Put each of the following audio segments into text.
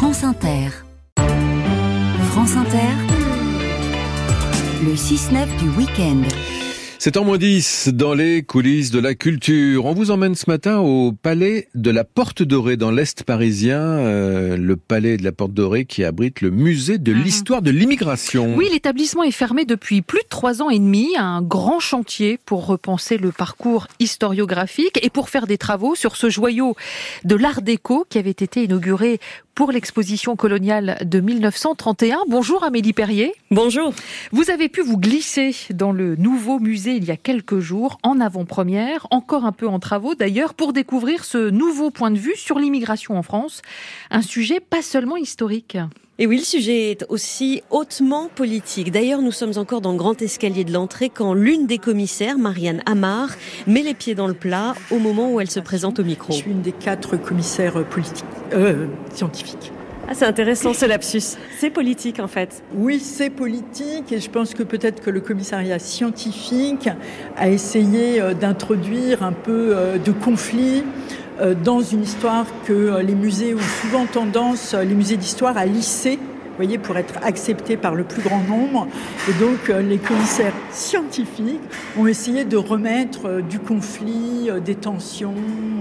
France Inter. France Inter. Le 6-9 du week-end. C'est en moins 10 dans les coulisses de la culture. On vous emmène ce matin au palais de la Porte Dorée dans l'Est parisien, euh, le palais de la Porte Dorée qui abrite le musée de Mhm. l'histoire de l'immigration. Oui, l'établissement est fermé depuis plus de trois ans et demi. Un grand chantier pour repenser le parcours historiographique et pour faire des travaux sur ce joyau de l'art déco qui avait été inauguré pour l'exposition coloniale de 1931. Bonjour Amélie Perrier. Bonjour. Vous avez pu vous glisser dans le nouveau musée il y a quelques jours, en avant-première, encore un peu en travaux d'ailleurs, pour découvrir ce nouveau point de vue sur l'immigration en France. Un sujet pas seulement historique. Et oui, le sujet est aussi hautement politique. D'ailleurs, nous sommes encore dans le grand escalier de l'entrée quand l'une des commissaires, Marianne Amar, met les pieds dans le plat au moment où elle se présente au micro. Je suis une des quatre commissaires politiques, euh, scientifiques. Ah, c'est intéressant ce lapsus. C'est politique en fait. Oui, c'est politique et je pense que peut-être que le commissariat scientifique a essayé euh, d'introduire un peu euh, de conflit dans une histoire que euh, les musées ont souvent tendance, euh, les musées d'histoire, à lisser. Voyez, pour être acceptés par le plus grand nombre. Et donc, euh, les commissaires scientifiques ont essayé de remettre euh, du conflit, euh, des tensions,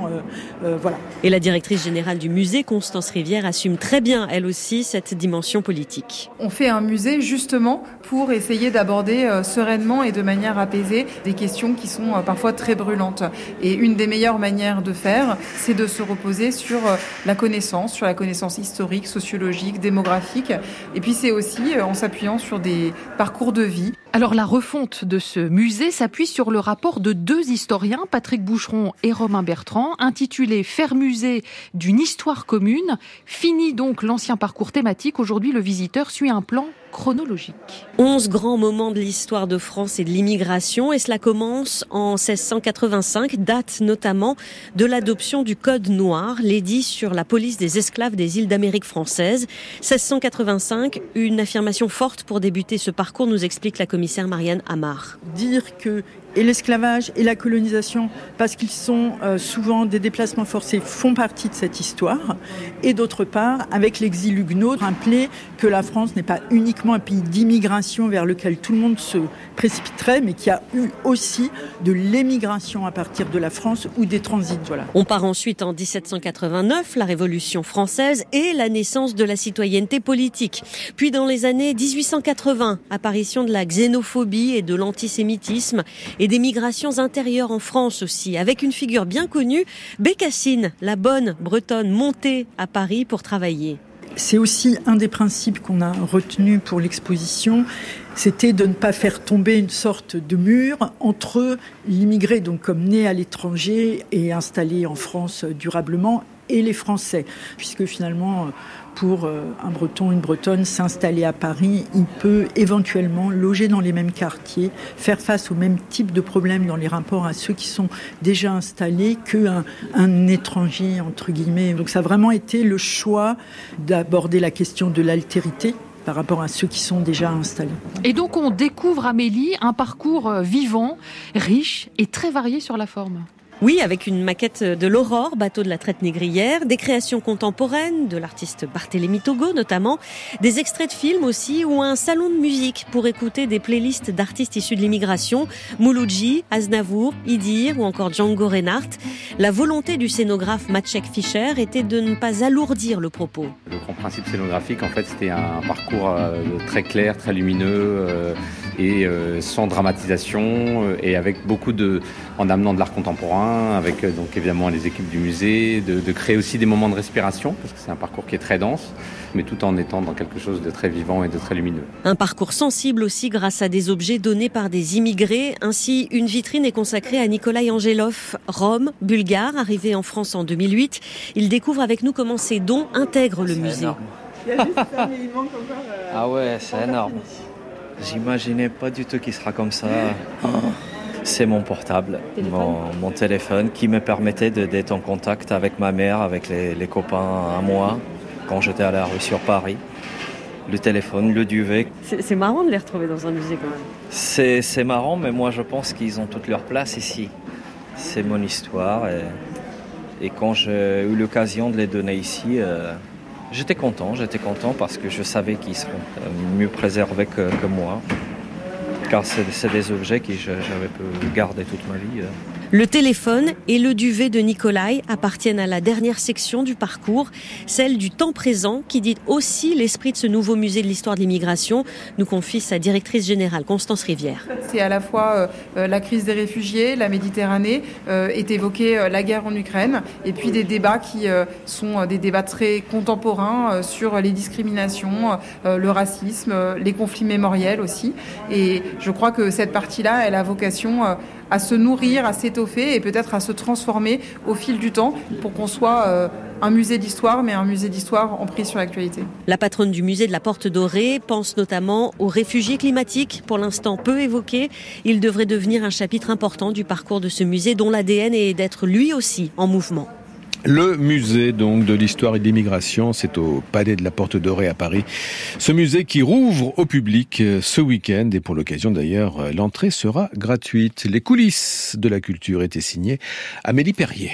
euh, euh, voilà. Et la directrice générale du musée, Constance Rivière, assume très bien, elle aussi, cette dimension politique. On fait un musée justement pour essayer d'aborder euh, sereinement et de manière apaisée des questions qui sont euh, parfois très brûlantes. Et une des meilleures manières de faire, c'est de se reposer sur euh, la connaissance, sur la connaissance historique, sociologique, démographique. Et puis c'est aussi euh, en s'appuyant sur des parcours de vie. Alors la refonte de ce musée s'appuie sur le rapport de deux historiens, Patrick Boucheron et Romain Bertrand, intitulé Faire musée d'une histoire commune. Fini donc l'ancien parcours thématique. Aujourd'hui, le visiteur suit un plan chronologique. Onze grands moments de l'histoire de France et de l'immigration, et cela commence en 1685, date notamment de l'adoption du Code noir, l'édit sur la police des esclaves des îles d'Amérique française. 1685, une affirmation forte pour débuter ce parcours, nous explique la commissaire Marianne Amar. Dire que et l'esclavage et la colonisation, parce qu'ils sont euh, souvent des déplacements forcés, font partie de cette histoire. Et d'autre part, avec l'exil huguenot, rappeler que la France n'est pas uniquement un pays d'immigration vers lequel tout le monde se précipiterait, mais qui a eu aussi de l'émigration à partir de la France ou des transits. On part ensuite en 1789, la Révolution française et la naissance de la citoyenneté politique. Puis dans les années 1880, apparition de la xénophobie et de l'antisémitisme et des migrations intérieures en France aussi, avec une figure bien connue, Bécassine, la bonne bretonne montée à Paris pour travailler. C'est aussi un des principes qu'on a retenu pour l'exposition, c'était de ne pas faire tomber une sorte de mur entre l'immigré, donc comme né à l'étranger et installé en France durablement, et les Français, puisque finalement, pour un Breton, une Bretonne, s'installer à Paris, il peut éventuellement loger dans les mêmes quartiers, faire face au même type de problèmes dans les rapports à ceux qui sont déjà installés qu'un un étranger, entre guillemets. Donc ça a vraiment été le choix d'aborder la question de l'altérité par rapport à ceux qui sont déjà installés. Et donc on découvre, Amélie, un parcours vivant, riche et très varié sur la forme. Oui, avec une maquette de l'Aurore, bateau de la traite négrière, des créations contemporaines de l'artiste Barthélemy Togo notamment, des extraits de films aussi ou un salon de musique pour écouter des playlists d'artistes issus de l'immigration, Mouloudji, Aznavour, Idir ou encore Django Reinhardt. La volonté du scénographe Maciek Fischer était de ne pas alourdir le propos. Le grand principe scénographique, en fait, c'était un parcours très clair, très lumineux et sans dramatisation et avec beaucoup de, en amenant de l'art contemporain, avec donc évidemment les équipes du musée, de, de créer aussi des moments de respiration parce que c'est un parcours qui est très dense, mais tout en étant dans quelque chose de très vivant et de très lumineux. Un parcours sensible aussi grâce à des objets donnés par des immigrés. Ainsi, une vitrine est consacrée à Nikolai Angelov, Rome, bulgare, arrivé en France en 2008. Il découvre avec nous comment ses dons intègrent le musée. Ah ouais, c'est énorme. J'imaginais pas du tout qu'il sera comme ça. C'est mon portable, téléphone. mon, mon, téléphone qui me permettait d'être en contact avec ma mère, avec les, les copains à moi, quand j'étais à la rue sur Paris. Le téléphone, le duvet. C'est marrant de les retrouver dans un musée quand même. C'est marrant, mais moi je pense qu'ils ont toute leur place ici. C'est mon histoire et, et quand j'ai eu l'occasion de les donner ici, euh, J'étais content, j'étais content parce que je savais qu'ils seront mieux préservés que, que moi. Car c'est des objets que j'avais pu garder toute ma vie. Le téléphone et le duvet de Nikolai appartiennent à la dernière section du parcours, celle du temps présent, qui dit aussi l'esprit de ce nouveau musée de l'histoire de l'immigration, nous confie sa directrice générale, Constance Rivière. C'est à la fois euh, la crise des réfugiés, la Méditerranée, euh, est évoquée euh, la guerre en Ukraine, et puis des débats qui sont des débats très contemporains sur les discriminations, le racisme, les conflits mémoriels aussi. Et je crois que cette partie-là, elle a vocation à se nourrir, à s'étoffer et peut-être à se transformer au fil du temps pour qu'on soit euh, un musée d'histoire, mais un musée d'histoire en sur l'actualité. La patronne du musée de la Porte Dorée pense notamment aux réfugiés climatiques, pour l'instant peu évoqués. Il devrait devenir un chapitre important du parcours de ce musée dont l'ADN est d'être lui aussi en mouvement. Le musée donc de l'histoire et de l'immigration, c'est au Palais de la Porte Dorée à Paris. Ce musée qui rouvre au public euh, ce week-end et pour l'occasion d'ailleurs, euh, l'entrée sera gratuite. Les coulisses de la culture étaient signées Amélie Perrier.